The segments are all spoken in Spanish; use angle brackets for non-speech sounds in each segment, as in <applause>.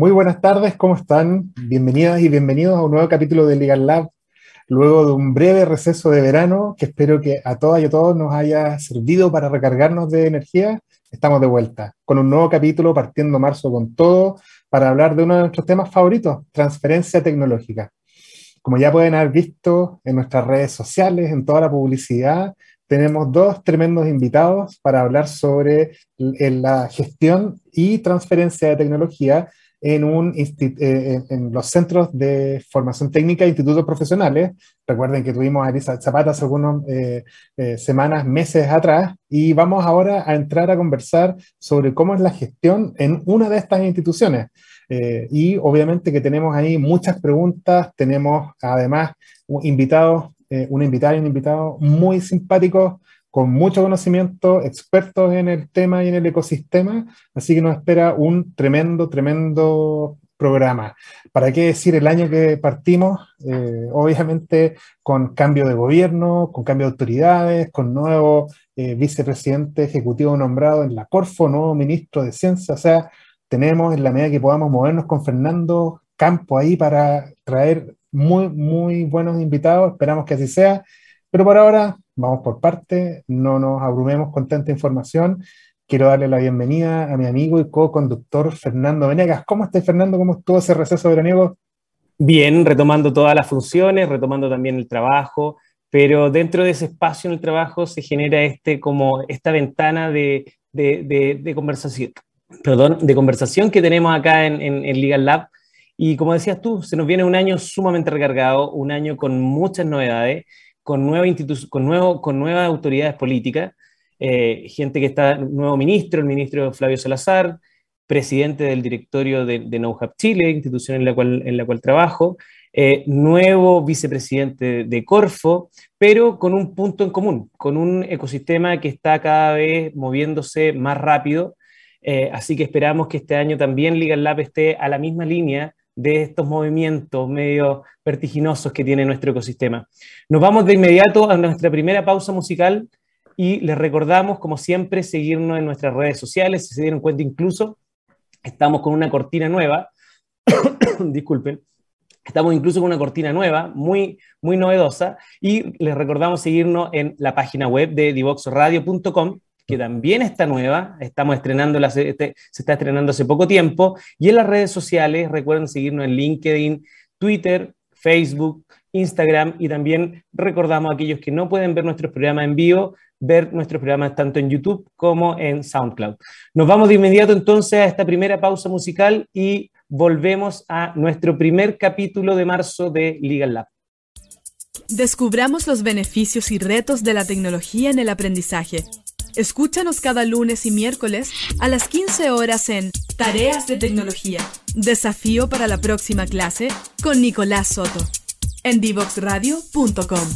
Muy buenas tardes, ¿cómo están? Bienvenidas y bienvenidos a un nuevo capítulo de Legal Lab, luego de un breve receso de verano que espero que a todas y a todos nos haya servido para recargarnos de energía. Estamos de vuelta con un nuevo capítulo partiendo marzo con todo para hablar de uno de nuestros temas favoritos, transferencia tecnológica. Como ya pueden haber visto en nuestras redes sociales, en toda la publicidad, tenemos dos tremendos invitados para hablar sobre la gestión y transferencia de tecnología en, un, eh, en los centros de formación técnica e institutos profesionales. Recuerden que tuvimos a Elisa Zapata hace algunas eh, eh, semanas, meses atrás, y vamos ahora a entrar a conversar sobre cómo es la gestión en una de estas instituciones. y obviamente que tenemos ahí muchas preguntas, tenemos además invitados, una invitada y un invitado muy simpáticos con mucho conocimiento, expertos en el tema y en el ecosistema, así que nos espera un tremendo, tremendo programa. ¿Para qué decir el año que partimos? Eh, obviamente con cambio de gobierno, con cambio de autoridades, con nuevo eh, vicepresidente ejecutivo nombrado en la Corfo, nuevo ministro de Ciencia, o sea, tenemos en la medida que podamos movernos con Fernando Campo ahí para traer muy, muy buenos invitados, esperamos que así sea, pero por ahora vamos por parte, no nos abrumemos con tanta información. Quiero darle la bienvenida a mi amigo y co-conductor Fernando Venegas. ¿Cómo estás, Fernando? ¿Cómo estuvo ese receso veraniego? Bien, retomando todas las funciones, retomando también el trabajo, pero dentro de ese espacio en el trabajo se genera este, como esta ventana de, de, conversación, perdón, de conversación que tenemos acá en, en, en Legal Lab. Y como decías tú, se nos viene un año sumamente recargado, un año con muchas novedades con, nueva con, nuevo, con nuevas autoridades políticas, eh, gente que está, nuevo ministro, el ministro Flavio Salazar, presidente del directorio de, de NoHub Chile, institución en la cual, en la cual trabajo, eh, nuevo vicepresidente de Corfo, pero con un punto en común, con un ecosistema que está cada vez moviéndose más rápido. Eh, así que esperamos que este año también Legal Lab esté a la misma línea de estos movimientos medio vertiginosos que tiene nuestro ecosistema. Nos vamos de inmediato a nuestra primera pausa musical y les recordamos, como siempre, seguirnos en nuestras redes sociales. Si se dieron cuenta incluso, estamos con una cortina nueva. <coughs> Disculpen. Estamos incluso con una cortina nueva, muy, muy novedosa, y les recordamos seguirnos en la página web de divoxradio.com que también está nueva, estamos estrenando, este, se está estrenando hace poco tiempo, y en las redes sociales, recuerden seguirnos en LinkedIn, Twitter, Facebook, Instagram, y también recordamos a aquellos que no pueden ver nuestros programas en vivo, ver nuestros programas tanto en YouTube como en SoundCloud. Nos vamos de inmediato entonces a esta primera pausa musical y volvemos a nuestro primer capítulo de marzo de Legal Lab. Descubramos los beneficios y retos de la tecnología en el aprendizaje Escúchanos cada lunes y miércoles a las 15 horas en Tareas de Tecnología. Desafío para la próxima clase con Nicolás Soto en divoxradio.com.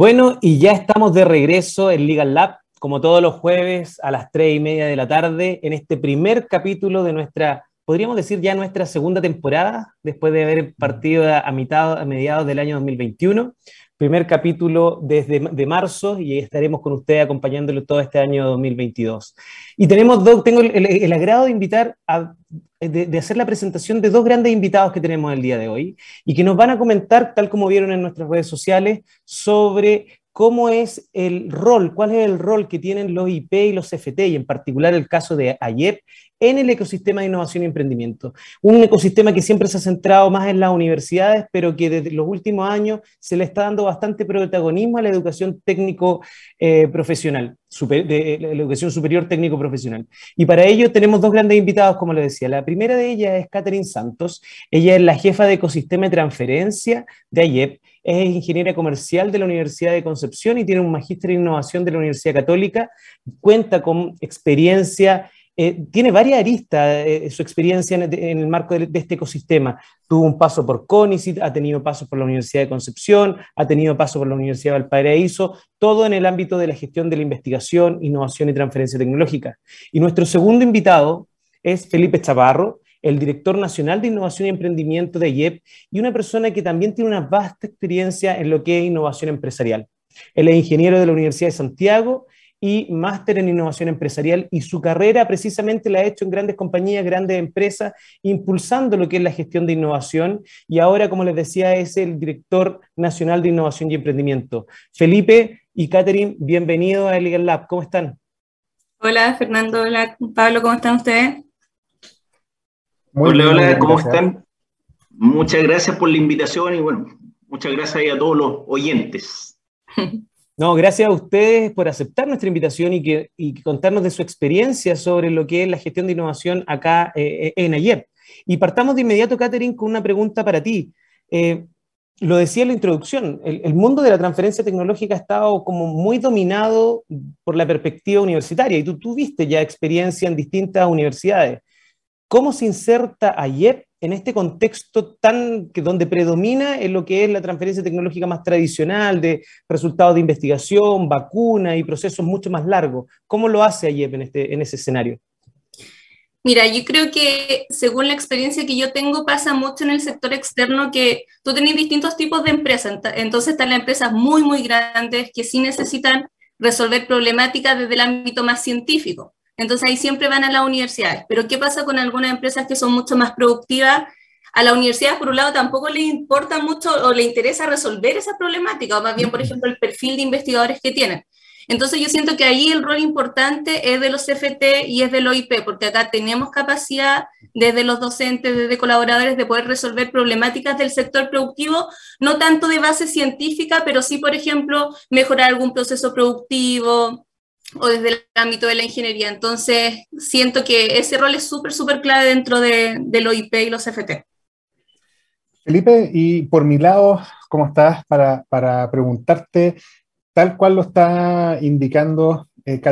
Bueno, y ya estamos de regreso en Legal Lab, como todos los jueves a las tres y media de la tarde, en este primer capítulo de nuestra, podríamos decir ya nuestra segunda temporada, después de haber partido a, mitad, a mediados del año 2021. Primer capítulo desde de marzo y estaremos con ustedes acompañándolo todo este año 2022. Y tenemos dos, tengo el, agrado de invitar a de, hacer la presentación de dos grandes invitados que tenemos el día de hoy y que nos van a comentar, tal como vieron en nuestras redes sociales, sobre cómo es el rol, cuál es el rol que tienen los IP y los FT, y en particular el caso de AYEP, en el ecosistema de innovación y emprendimiento. Un ecosistema que siempre se ha centrado más en las universidades, pero que desde los últimos años se le está dando bastante protagonismo a la educación técnico eh, de, la educación superior técnico profesional. Y para ello tenemos dos grandes invitados, como les decía. La primera de ellas es Catherine Santos. Ella es la jefa de ecosistema de transferencia de AYEP es ingeniera comercial de la Universidad de Concepción y tiene un magíster en innovación de la Universidad Católica. Cuenta con experiencia eh, tiene varias aristas eh, su experiencia en, el marco de, este ecosistema. Tuvo un paso por CONICIT, ha tenido pasos por la Universidad de Concepción, ha tenido paso por la Universidad de Valparaíso, todo en el ámbito de la gestión de la investigación, innovación y transferencia tecnológica. Y nuestro segundo invitado es Felipe Chaparro, el director nacional de innovación y emprendimiento de IEP y una persona que también tiene una vasta experiencia en lo que es innovación empresarial. Él es ingeniero de la Universidad de Santiago y máster en innovación empresarial y su carrera precisamente la ha hecho en grandes compañías, grandes empresas, impulsando lo que es la gestión de innovación y ahora, como les decía, es el director nacional de innovación y emprendimiento. Felipe y Catherine, bienvenidos a Legal Lab, ¿cómo están? Hola Fernando, hola Pablo, ¿cómo están ustedes? hola, hola, ¿cómo están? Muchas gracias por la invitación y bueno, muchas gracias a todos los oyentes. <laughs> No, gracias a ustedes por aceptar nuestra invitación y, que, contarnos de su experiencia sobre lo que es la gestión de innovación acá eh, en AYEP. Y partamos de inmediato, Catherine, con una pregunta para ti. Eh, lo decía en la introducción, el, mundo de la transferencia tecnológica ha estado como muy dominado por la perspectiva universitaria y tú tuviste ya experiencia en distintas universidades. ¿Cómo se inserta AYEP en este contexto tan que donde predomina en lo que es la transferencia tecnológica más tradicional de resultados de investigación, vacuna y procesos mucho más largos. ¿Cómo lo hace AYEP en, este, en ese escenario? Mira, yo creo que según la experiencia que yo tengo pasa mucho en el sector externo que tú tienes distintos tipos de empresas. Entonces están las empresas muy, muy grandes que sí necesitan resolver problemáticas desde el ámbito más científico. Entonces ahí siempre van a las universidades. Pero ¿qué pasa con algunas empresas que son mucho más productivas? A la universidad, por un lado, tampoco le importa mucho o le interesa resolver esa problemática, o más bien, por ejemplo, el perfil de investigadores que tienen. Entonces yo siento que ahí el rol importante es de los CFT y es del OIP, porque acá tenemos capacidad desde los docentes, desde colaboradores, de poder resolver problemáticas del sector productivo, no tanto de base científica, pero sí, por ejemplo, mejorar algún proceso productivo, o desde el ámbito de la ingeniería. Entonces, siento que ese rol es súper, súper clave dentro de, del OIP y los FT. Felipe, y por mi lado, ¿cómo estás? Para, para preguntarte, tal cual lo está indicando eh,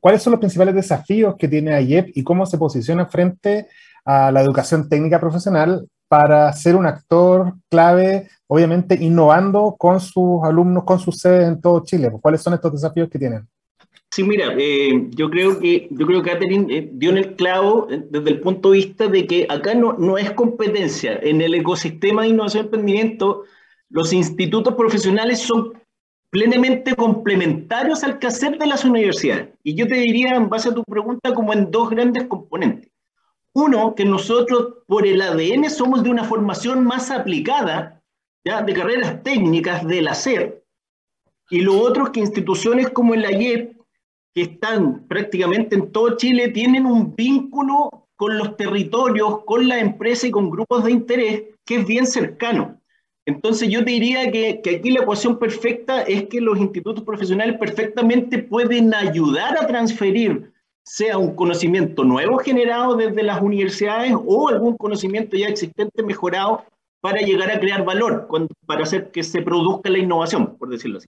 ¿cuáles son los principales desafíos que tiene AIEP y cómo se posiciona frente a la educación técnica profesional para ser un actor clave, obviamente innovando con sus alumnos, con sus sedes en todo Chile? ¿Cuáles son estos desafíos que tienen? Sí, mira, eh, yo creo que yo creo que Catherine eh, dio en el clavo eh, desde el punto de vista de que acá no, no es competencia. En el ecosistema de innovación y emprendimiento, los institutos profesionales son plenamente complementarios al quehacer de las universidades. Y yo te diría, en base a tu pregunta, como en dos grandes componentes. Uno, que nosotros por el ADN somos de una formación más aplicada, ¿ya? de carreras técnicas del hacer, y lo otro es que instituciones como el AYEP que están prácticamente en todo Chile tienen un vínculo con los territorios, con la empresa y con grupos de interés que es bien cercano. Entonces yo diría que, que, aquí la ecuación perfecta es que los institutos profesionales perfectamente pueden ayudar a transferir sea un conocimiento nuevo generado desde las universidades o algún conocimiento ya existente mejorado para llegar a crear valor, para hacer que se produzca la innovación, por decirlo así.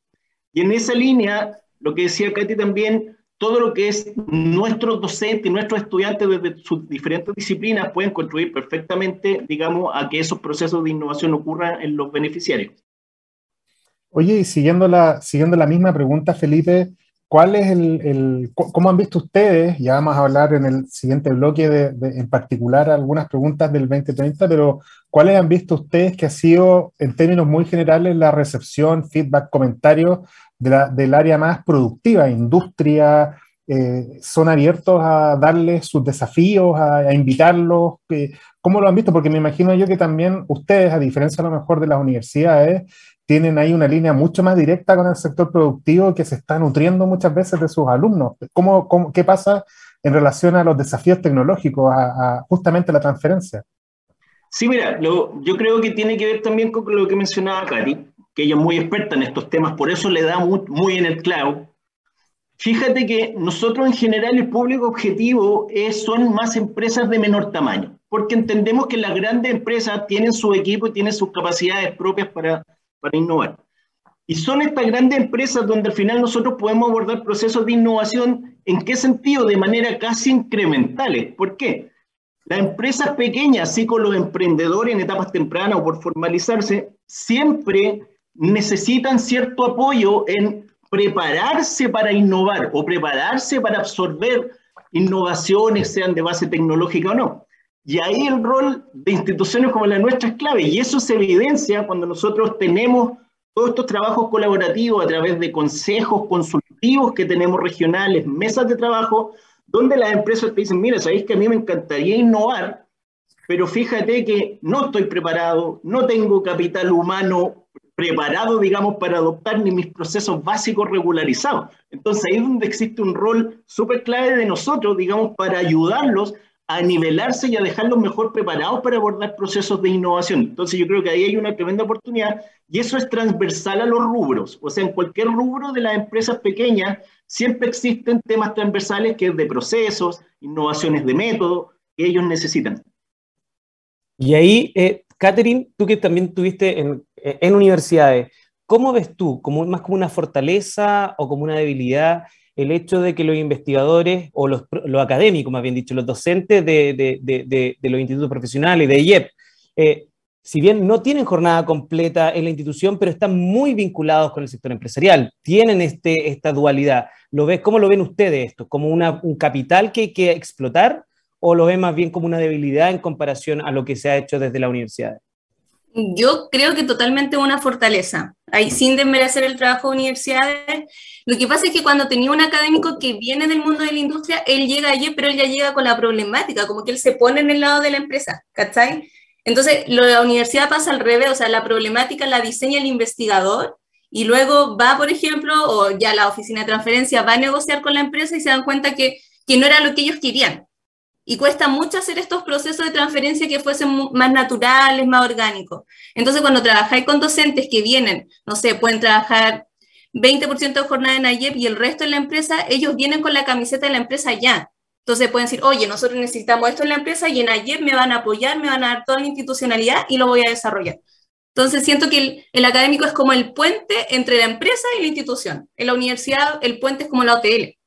Y en esa línea, lo que decía Katy también, todo lo que es nuestros docentes y nuestros estudiantes desde sus diferentes disciplinas pueden contribuir perfectamente, digamos, a que esos procesos de innovación ocurran en los beneficiarios. Oye, y siguiendo la, siguiendo la misma pregunta, Felipe, ¿cuál es el, cómo han visto ustedes, ya vamos a hablar en el siguiente bloque de, en particular algunas preguntas del 2030, pero ¿cuáles han visto ustedes que ha sido, en términos muy generales, la recepción, feedback, comentarios del área más productiva, industria, eh, son abiertos a darles sus desafíos, a, invitarlos? ¿Cómo lo han visto? Porque me imagino yo que también ustedes, a diferencia a lo mejor de las universidades, tienen ahí una línea mucho más directa con el sector productivo que se está nutriendo muchas veces de sus alumnos. ¿Cómo, qué pasa en relación a los desafíos tecnológicos, a, justamente la transferencia? Sí, mira, yo creo que tiene que ver también con lo que mencionaba Cari que ella muy experta en estos temas, por eso le da muy, en el clavo. Fíjate que nosotros en general el público objetivo es, son más empresas de menor tamaño, porque entendemos que las grandes empresas tienen su equipo y tienen sus capacidades propias para para innovar. Y son estas grandes empresas donde al final nosotros podemos abordar procesos de innovación, ¿en qué sentido? De manera casi incrementales. ¿Por qué? Las empresas pequeñas, así como los emprendedores en etapas tempranas o por formalizarse, siempre necesitan cierto apoyo en prepararse para innovar o prepararse para absorber innovaciones, sean de base tecnológica o no. Y ahí el rol de instituciones como la nuestra es clave. Y eso se evidencia cuando nosotros tenemos todos estos trabajos colaborativos a través de consejos consultivos que tenemos regionales, mesas de trabajo, donde las empresas te dicen, mira, sabéis que a mí me encantaría innovar, pero fíjate que no estoy preparado, no tengo capital humano preparado, digamos, para adoptar ni mis procesos básicos regularizados. Entonces ahí es donde existe un rol súper clave de nosotros, digamos, para ayudarlos a nivelarse y a dejarlos mejor preparados para abordar procesos de innovación. Entonces yo creo que ahí hay una tremenda oportunidad y eso es transversal a los rubros. O sea, en cualquier rubro de las empresas pequeñas siempre existen temas transversales que es de procesos, innovaciones de método que ellos necesitan. Y ahí, eh, Catherine, tú que también tuviste en, en universidades, ¿cómo ves tú? ¿Como, ¿Más como una fortaleza o como una debilidad el hecho de que los investigadores, o los, académicos, más bien dicho, los docentes de, los institutos profesionales, de IEP, eh, si bien no tienen jornada completa en la institución, pero están muy vinculados con el sector empresarial, tienen este, esta dualidad. ¿Lo ves, ¿Cómo lo ven ustedes esto? ¿Como un capital que hay que explotar o lo ven más bien como una debilidad en comparación a lo que se ha hecho desde la universidad? Yo creo que totalmente una fortaleza. Ahí, sin desmerecer el trabajo de universidades, lo que pasa es que cuando tenía un académico que viene del mundo de la industria, él llega allí, pero él ya llega con la problemática, como que él se pone en el lado de la empresa, ¿cachai? Entonces, lo de la universidad pasa al revés, o sea, la problemática la diseña el investigador y luego va, por ejemplo, o ya la oficina de transferencia va a negociar con la empresa y se dan cuenta que, que no era lo que ellos querían y cuesta mucho hacer estos procesos de transferencia que fuesen más naturales, más orgánicos. Entonces, cuando trabajáis con docentes que vienen, no sé, pueden trabajar 20% de jornada en AYEP y el resto en la empresa, ellos vienen con la camiseta de la empresa ya. Entonces pueden decir, oye, nosotros necesitamos esto en la empresa y en AYEP me van a apoyar, me van a dar toda la institucionalidad y lo voy a desarrollar. Entonces siento que el, académico es como el puente entre la empresa y la institución. En la universidad el puente es como la OTL.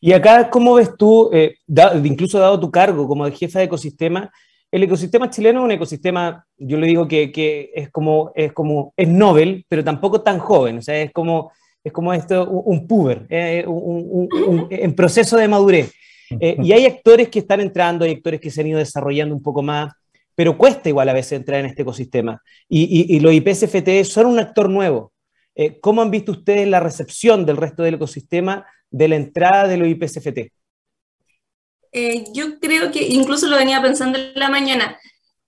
Y acá, ¿cómo ves tú, eh, incluso dado tu cargo como jefa de ecosistema, el ecosistema chileno es un ecosistema, yo le digo que, que, es como, es como, es Nobel, pero tampoco tan joven, o sea, es como, es como esto, un, puber, eh, un, un, en proceso de madurez. Eh, y hay actores que están entrando, hay actores que se han ido desarrollando un poco más, pero cuesta igual a veces entrar en este ecosistema. Y, y, y los IPSFT son un actor nuevo. ¿Cómo han visto ustedes la recepción del resto del ecosistema de la entrada de los IPCFT? Eh, yo creo que incluso lo venía pensando en la mañana,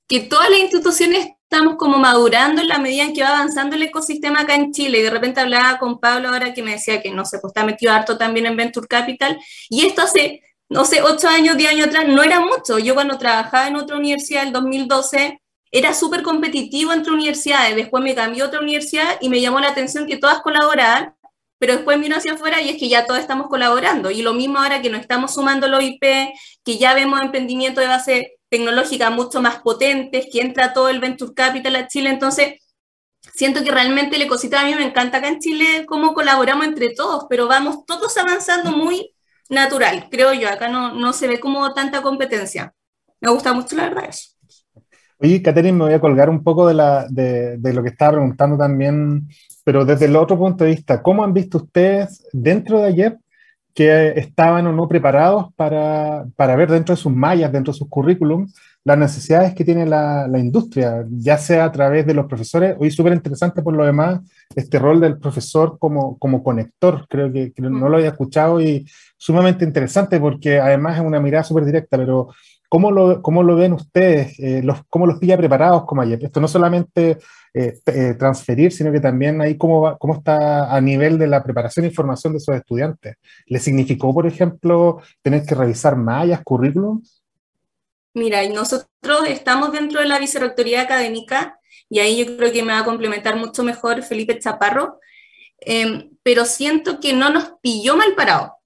que todas las instituciones estamos como madurando en la medida en que va avanzando el ecosistema acá en Chile. Y de repente hablaba con Pablo ahora que me decía que no sé, pues está metido harto también en Venture Capital. Y esto hace, no sé, ocho años, diez años atrás, no era mucho. Yo cuando trabajaba en otra universidad, en 2012, era súper competitivo entre universidades. Después me cambió a otra universidad y me llamó la atención que todas colaboraban pero después miro hacia afuera y es que ya todos estamos colaborando. Y lo mismo ahora que nos estamos sumando los IP, que ya vemos emprendimientos de base tecnológica mucho más potentes, que entra todo el Venture Capital a Chile. Entonces, siento que realmente el ecosistema a mí me encanta acá en Chile cómo colaboramos entre todos, pero vamos todos avanzando muy natural, creo yo. Acá no, no se ve como tanta competencia. Me gusta mucho la verdad eso. Oye, Catherine, me voy a colgar un poco de, la, de, de, lo que estaba preguntando también pero desde el otro punto de vista, ¿cómo han visto ustedes dentro de ayer que estaban o no preparados para, para ver dentro de sus mallas, dentro de sus currículums, las necesidades que tiene la, la industria, ya sea a través de los profesores? Hoy súper interesante por lo demás este rol del profesor como, como conector, creo que, que no lo había escuchado y sumamente interesante porque además es una mirada súper directa, pero ¿Cómo lo, cómo lo ven ustedes? Eh, ¿Cómo los pilla preparados como ayer? Esto no solamente eh, eh, transferir, sino que también ahí cómo, cómo está a nivel de la preparación e información de esos estudiantes. ¿Les significó, por ejemplo, tener que revisar mallas, currículums? Mira, nosotros estamos dentro de la vicerrectoría académica y ahí yo creo que me va a complementar mucho mejor Felipe Chaparro, pero siento que no nos pilló mal parado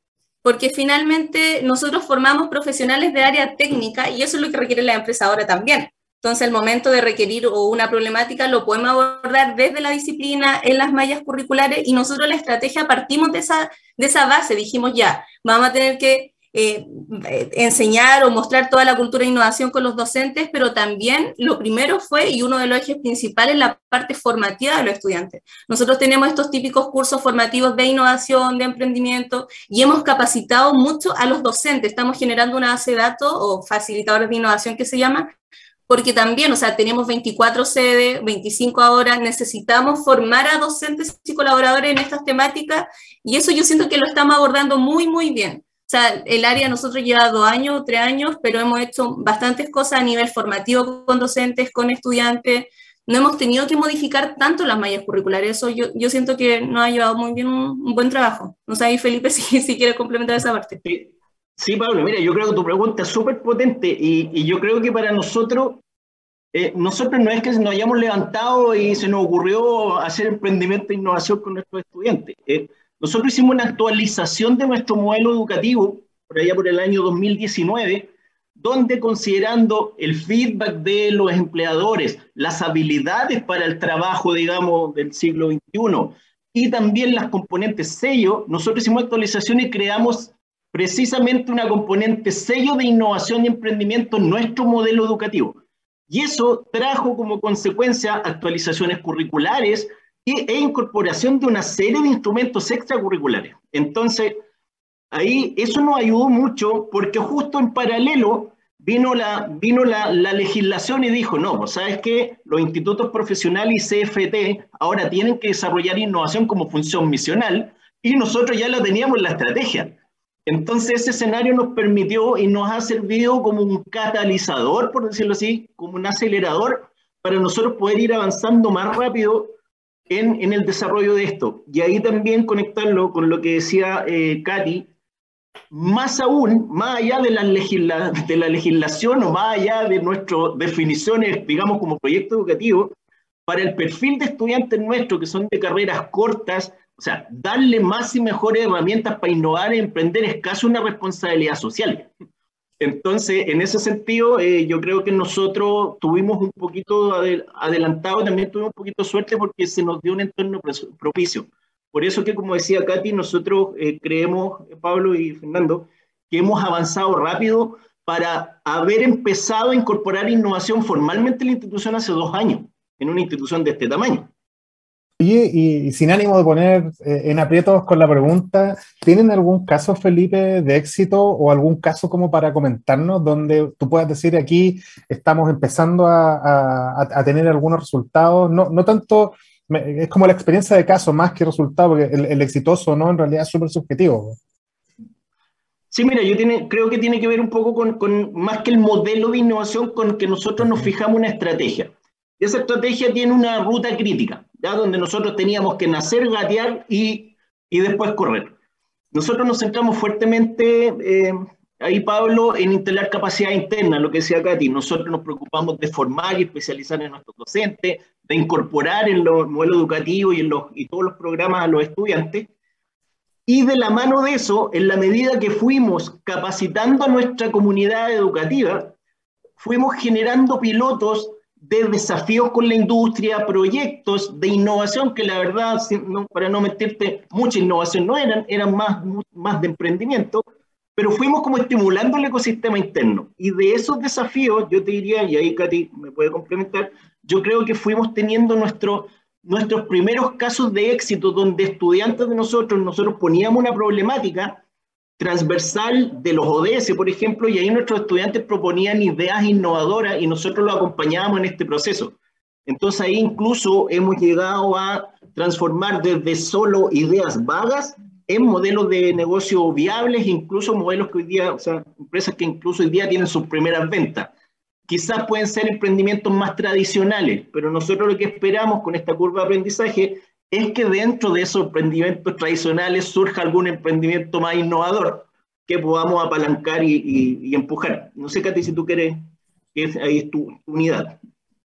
porque finalmente nosotros formamos profesionales de área técnica y eso es lo que requiere la empresa ahora también. Entonces, el momento de requerir una problemática lo podemos abordar desde la disciplina en las mallas curriculares y nosotros la estrategia partimos de esa, de esa base. Dijimos, ya, vamos a tener que eh, eh, enseñar o mostrar toda la cultura de innovación con los docentes, pero también lo primero fue, y uno de los ejes principales, la parte formativa de los estudiantes. Nosotros tenemos estos típicos cursos formativos de innovación, de emprendimiento, y hemos capacitado mucho a los docentes. Estamos generando una base de datos o facilitadores de innovación que se llama, porque también, o sea, tenemos 24 sedes, 25 ahora, necesitamos formar a docentes y colaboradores en estas temáticas, y eso yo siento que lo estamos abordando muy, muy bien. El área nosotros lleva dos años, tres años, pero hemos hecho bastantes cosas a nivel formativo con docentes, con estudiantes. No hemos tenido que modificar tanto las mallas curriculares. Eso yo, yo siento que nos ha llevado muy bien un, buen trabajo. No sé, Felipe, <laughs> si, si quiere complementar esa parte. Sí. Pablo, mira, yo creo que tu pregunta es súper potente y, y, yo creo que para nosotros, eh, nosotros no es que nos hayamos levantado y se nos ocurrió hacer emprendimiento e innovación con nuestros estudiantes. Eh, nosotros hicimos una actualización de nuestro modelo educativo, por allá por el año 2019, donde considerando el feedback de los empleadores, las habilidades para el trabajo, digamos, del siglo XXI, y también las componentes sello, nosotros hicimos actualización y creamos precisamente una componente sello de innovación y emprendimiento en nuestro modelo educativo. Y eso trajo como consecuencia actualizaciones curriculares, e incorporación de una serie de instrumentos extracurriculares. Entonces, ahí eso nos ayudó mucho porque justo en paralelo vino la, vino la, la legislación y dijo, no, pues, ¿sabes qué? Los institutos profesionales y CFT ahora tienen que desarrollar innovación como función misional y nosotros ya la teníamos en la estrategia. Entonces ese escenario nos permitió y nos ha servido como un catalizador, por decirlo así, como un acelerador para nosotros poder ir avanzando más rápido en, el desarrollo de esto. Y ahí también conectarlo con lo que decía eh, Katy, más aún, más allá de la, de la legislación o más allá de nuestras definiciones, digamos, como proyecto educativo, para el perfil de estudiantes nuestros que son de carreras cortas, o sea, darle más y mejores herramientas para innovar y emprender es casi una responsabilidad social. Entonces, en ese sentido, eh, yo creo que nosotros tuvimos un poquito adelantado, también tuvimos un poquito de suerte porque se nos dio un entorno propicio. Por eso que, como decía Katy, nosotros eh, creemos, Pablo y Fernando, que hemos avanzado rápido para haber empezado a incorporar innovación formalmente en la institución hace dos años, en una institución de este tamaño. Y, sin ánimo de poner eh, en aprietos con la pregunta, ¿tienen algún caso, Felipe, de éxito o algún caso como para comentarnos donde tú puedas decir aquí estamos empezando a, tener algunos resultados? No, no tanto, es como la experiencia de caso más que resultado, porque el, exitoso no en realidad es súper subjetivo. Sí, mira, yo tiene, creo que tiene que ver un poco con, con, más que el modelo de innovación con que nosotros nos fijamos una estrategia. Esa estrategia tiene una ruta crítica, ¿ya? donde nosotros teníamos que nacer, gatear y, y después correr. Nosotros nos centramos fuertemente, eh, ahí Pablo, en instalar capacidad interna, lo que decía Katy. Nosotros nos preocupamos de formar y especializar en nuestros docentes, de incorporar en los modelos educativos y en los, y todos los programas a los estudiantes. Y de la mano de eso, en la medida que fuimos capacitando a nuestra comunidad educativa, fuimos generando pilotos de desafíos con la industria, proyectos de innovación, que la verdad, para no meterte, mucha innovación no eran, eran más, más de emprendimiento, pero fuimos como estimulando el ecosistema interno. Y de esos desafíos, yo te diría, y ahí Katy me puede complementar, yo creo que fuimos teniendo nuestro, nuestros primeros casos de éxito donde estudiantes de nosotros, nosotros poníamos una problemática transversal de los ODS, por ejemplo, y ahí nuestros estudiantes proponían ideas innovadoras y nosotros lo acompañábamos en este proceso. Entonces ahí incluso hemos llegado a transformar desde solo ideas vagas en modelos de negocio viables, incluso modelos que hoy día, o sea, empresas que incluso hoy día tienen sus primeras ventas. Quizás pueden ser emprendimientos más tradicionales, pero nosotros lo que esperamos con esta curva de aprendizaje es que dentro de esos emprendimientos tradicionales surja algún emprendimiento más innovador que podamos apalancar y, empujar. No sé, Katy, si tú quieres, que ahí es tu, unidad.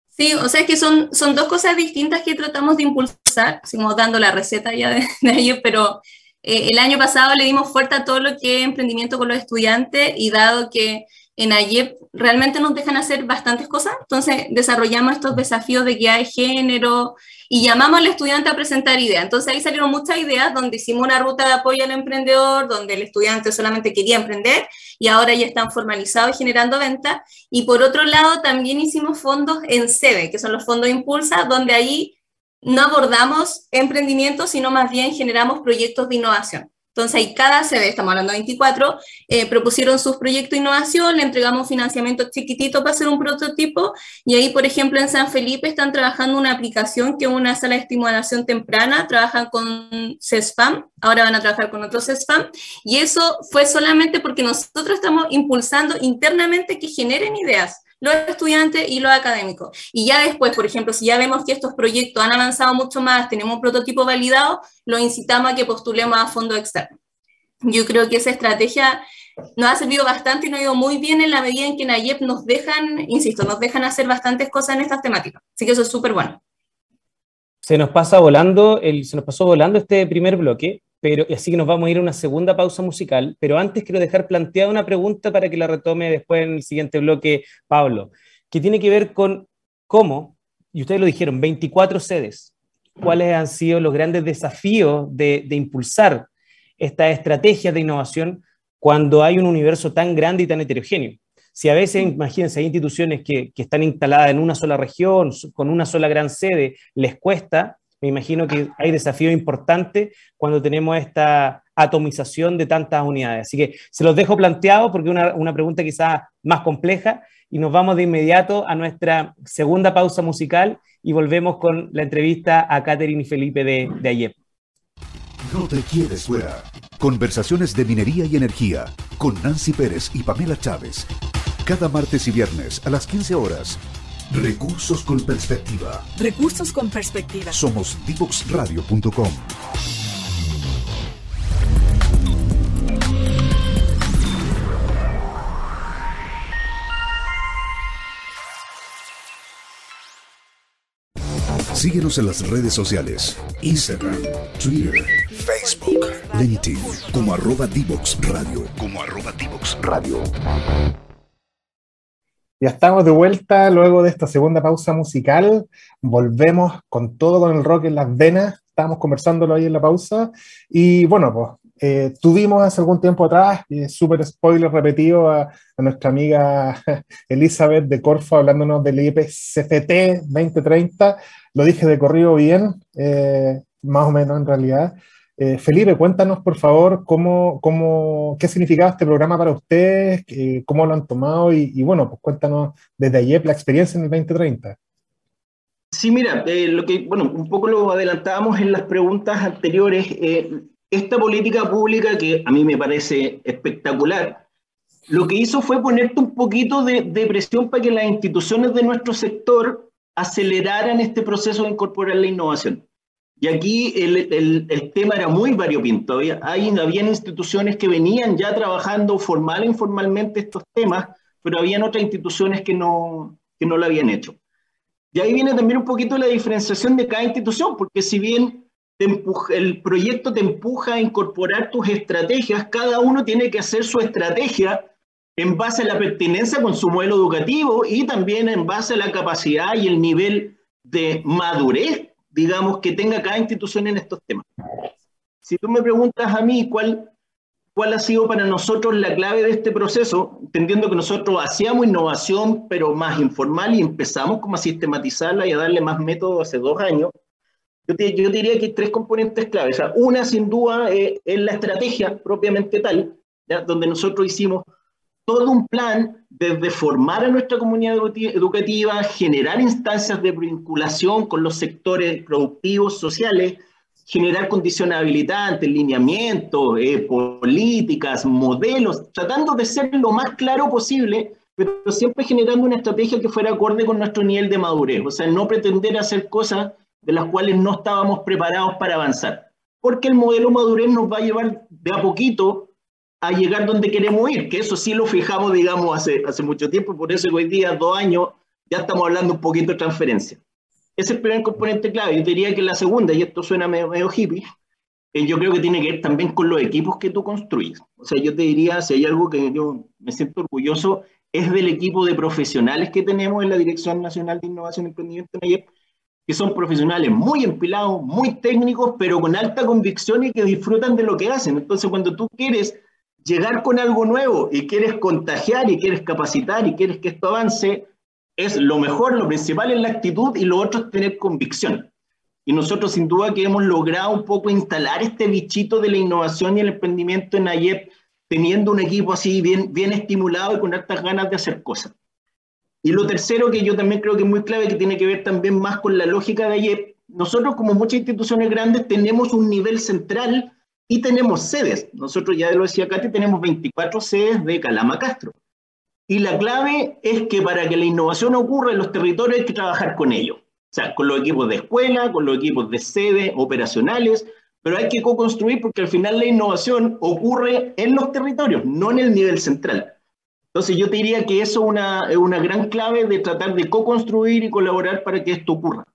Sí, o sea, es que son, son dos cosas distintas que tratamos de impulsar, seguimos dando la receta ya de, ellos, pero eh, el año pasado le dimos fuerte a todo lo que es emprendimiento con los estudiantes y dado que en AYEP realmente nos dejan hacer bastantes cosas, entonces desarrollamos estos desafíos de guía de género y llamamos al estudiante a presentar ideas. Entonces ahí salieron muchas ideas donde hicimos una ruta de apoyo al emprendedor, donde el estudiante solamente quería emprender y ahora ya están formalizados y generando ventas. Y por otro lado también hicimos fondos en sede, que son los fondos Impulsa, donde ahí no abordamos emprendimiento, sino más bien generamos proyectos de innovación. Entonces, ahí cada sede, estamos hablando de 24, eh, propusieron sus proyectos de innovación, le entregamos financiamiento chiquitito para hacer un prototipo, y ahí, por ejemplo, en San Felipe están trabajando una aplicación que es una sala de estimulación temprana, trabajan con CESPAM, ahora van a trabajar con otro CESPAM, y eso fue solamente porque nosotros estamos impulsando internamente que generen ideas los estudiantes y los académicos. Y ya después, por ejemplo, si ya vemos que estos proyectos han avanzado mucho más, tenemos un prototipo validado, lo incitamos a que postulemos a fondo externo. Yo creo que esa estrategia nos ha servido bastante y nos ha ido muy bien en la medida en que en AYEP nos dejan, insisto, nos dejan hacer bastantes cosas en estas temáticas. Así que eso es súper bueno. Se nos pasa volando, el, se nos pasó volando este primer bloque pero así que nos vamos a ir a una segunda pausa musical, pero antes quiero dejar planteada una pregunta para que la retome después en el siguiente bloque Pablo, que tiene que ver con cómo, y ustedes lo dijeron, 24 sedes, cuáles han sido los grandes desafíos de, impulsar esta estrategia de innovación cuando hay un universo tan grande y tan heterogéneo. Si a veces, imagínense, hay instituciones que, están instaladas en una sola región, con una sola gran sede, les cuesta, me imagino que hay desafíos importantes cuando tenemos esta atomización de tantas unidades. Así que se los dejo planteado porque una, una pregunta quizás más compleja y nos vamos de inmediato a nuestra segunda pausa musical y volvemos con la entrevista a Catherine y Felipe de, de ayer. No te quieres fuera. Conversaciones de minería y energía con Nancy Pérez y Pamela Chávez. Cada martes y viernes a las 15 horas Recursos con perspectiva. Recursos con perspectiva. Somos divoxradio.com. Síguenos en las redes sociales, Instagram, Twitter, Facebook, LinkedIn, como arroba Divox Radio, como arroba Divox Radio. Ya estamos de vuelta luego de esta segunda pausa musical. Volvemos con todo con el rock en las venas. Estábamos conversándolo ahí en la pausa. Y bueno, pues eh, tuvimos hace algún tiempo atrás, eh, súper spoiler repetido, a, nuestra amiga <laughs> Elizabeth de Corfo hablándonos del IPCFT 2030. Lo dije de corrido bien, eh, más o menos en realidad. Eh, Felipe, cuéntanos por favor cómo, cómo, qué significaba este programa para ustedes, cómo lo han tomado y, bueno, pues cuéntanos desde ayer la experiencia en el 2030. Sí, mira, eh, lo que, bueno, un poco lo adelantábamos en las preguntas anteriores. Eh, esta política pública que a mí me parece espectacular, lo que hizo fue ponerte un poquito de presión para que las instituciones de nuestro sector aceleraran este proceso de incorporar la innovación. Y aquí el, tema era muy variopinto. Había, habían instituciones que venían ya trabajando formal e informalmente estos temas, pero habían otras instituciones que no, que no lo habían hecho. Y ahí viene también un poquito la diferenciación de cada institución, porque si bien el proyecto te empuja a incorporar tus estrategias, cada uno tiene que hacer su estrategia en base a la pertinencia con su modelo educativo y también en base a la capacidad y el nivel de madurez digamos, que tenga cada institución en estos temas. Si tú me preguntas a mí cuál, cuál ha sido para nosotros la clave de este proceso, entendiendo que nosotros hacíamos innovación, pero más informal, y empezamos como a sistematizarla y a darle más método hace dos años, yo, yo diría que hay tres componentes claves. una, sin duda, eh, es la estrategia propiamente tal, donde nosotros hicimos todo un plan desde formar a nuestra comunidad educativa, generar instancias de vinculación con los sectores productivos, sociales, generar condiciones habilitantes, lineamientos, eh, políticas, modelos, tratando de ser lo más claro posible, pero siempre generando una estrategia que fuera acorde con nuestro nivel de madurez, o sea, no pretender hacer cosas de las cuales no estábamos preparados para avanzar, porque el modelo madurez nos va a llevar de a poquito a llegar donde queremos ir, que eso sí lo fijamos, digamos, hace, hace mucho tiempo, por eso hoy día, dos años, ya estamos hablando un poquito de transferencia. Ese es el primer componente clave. Yo diría que la segunda, y esto suena medio, medio hippie, eh, yo creo que tiene que ver también con los equipos que tú construyes. O sea, yo te diría, si hay algo que yo me siento orgulloso, es del equipo de profesionales que tenemos en la Dirección Nacional de Innovación y Emprendimiento en que son profesionales muy empilados, muy técnicos, pero con alta convicción y que disfrutan de lo que hacen. Entonces, cuando tú quieres llegar con algo nuevo y quieres contagiar y quieres capacitar y quieres que esto avance, es lo mejor, lo principal es la actitud y lo otro es tener convicción. Y nosotros sin duda que hemos logrado un poco instalar este bichito de la innovación y el emprendimiento en AYEP, teniendo un equipo así bien, bien estimulado y con altas ganas de hacer cosas. Y lo tercero que yo también creo que es muy clave, que tiene que ver también más con la lógica de AYEP, nosotros como muchas instituciones grandes tenemos un nivel central y tenemos sedes. Nosotros ya lo decía Katy, tenemos 24 sedes de Calama Castro. Y la clave es que para que la innovación ocurra en los territorios hay que trabajar con ellos. O sea, con los equipos de escuela, con los equipos de sede, operacionales, pero hay que co-construir porque al final la innovación ocurre en los territorios, no en el nivel central. Entonces yo te diría que eso es una, una gran clave de tratar de co-construir y colaborar para que esto ocurra.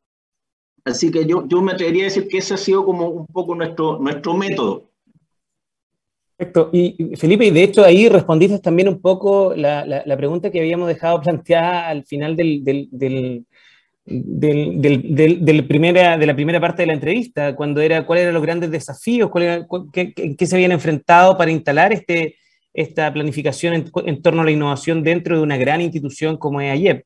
Así que yo, yo me atrevería a decir que ese ha sido como un poco nuestro, nuestro método. Perfecto. Y Felipe, y de hecho ahí respondiste también un poco la, la, pregunta que habíamos dejado <laughs> planteada al final del, del, del, del, primera, de la primera parte de la entrevista, cuando era cuáles eran los grandes desafíos, cuál qué, qué, se habían enfrentado para instalar este, esta planificación en, en, torno a la innovación dentro de una gran institución como es AYEP.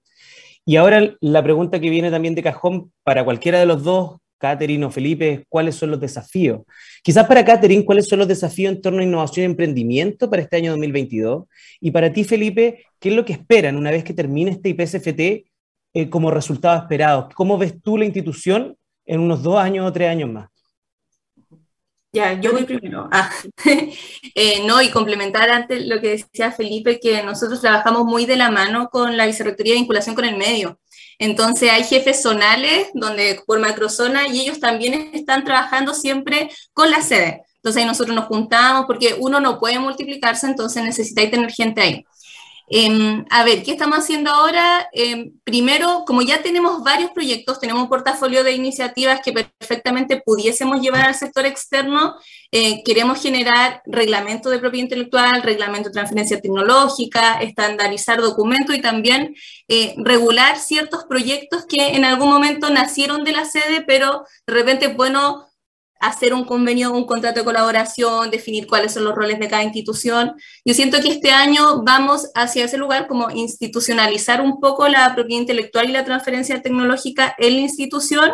Y ahora la pregunta que viene también de cajón para cualquiera de los dos, Catherine o Felipe, ¿cuáles son los desafíos? Quizás para Catherine, ¿cuáles son los desafíos en torno a innovación y emprendimiento para este año 2022? Y para ti, Felipe, ¿qué es lo que esperan una vez que termine este IPSFT eh, como resultado esperado? ¿Cómo ves tú la institución en unos dos años o tres años más? Ya, yo voy primero. Ah, <laughs> eh, no, y complementar antes lo que decía Felipe, que nosotros trabajamos muy de la mano con la Vicerrectoría de Vinculación con el Medio. Entonces hay jefes zonales donde por macrozona y ellos también están trabajando siempre con la sede. Entonces ahí nosotros nos juntamos porque uno no puede multiplicarse, entonces necesitáis tener gente ahí. Em, a ver, ¿qué estamos haciendo ahora? Em, primero, como ya tenemos varios proyectos, tenemos un portafolio de iniciativas que perfectamente pudiésemos llevar al sector externo, eh, queremos generar reglamento de propiedad intelectual, reglamento de transferencia tecnológica, estandarizar documentos y también eh, regular ciertos proyectos que en algún momento nacieron de la sede, pero de repente, bueno, hacer un convenio, un contrato de colaboración, definir cuáles son los roles de cada institución. Yo siento que este año vamos hacia ese lugar como institucionalizar un poco la propiedad intelectual y la transferencia tecnológica en la institución.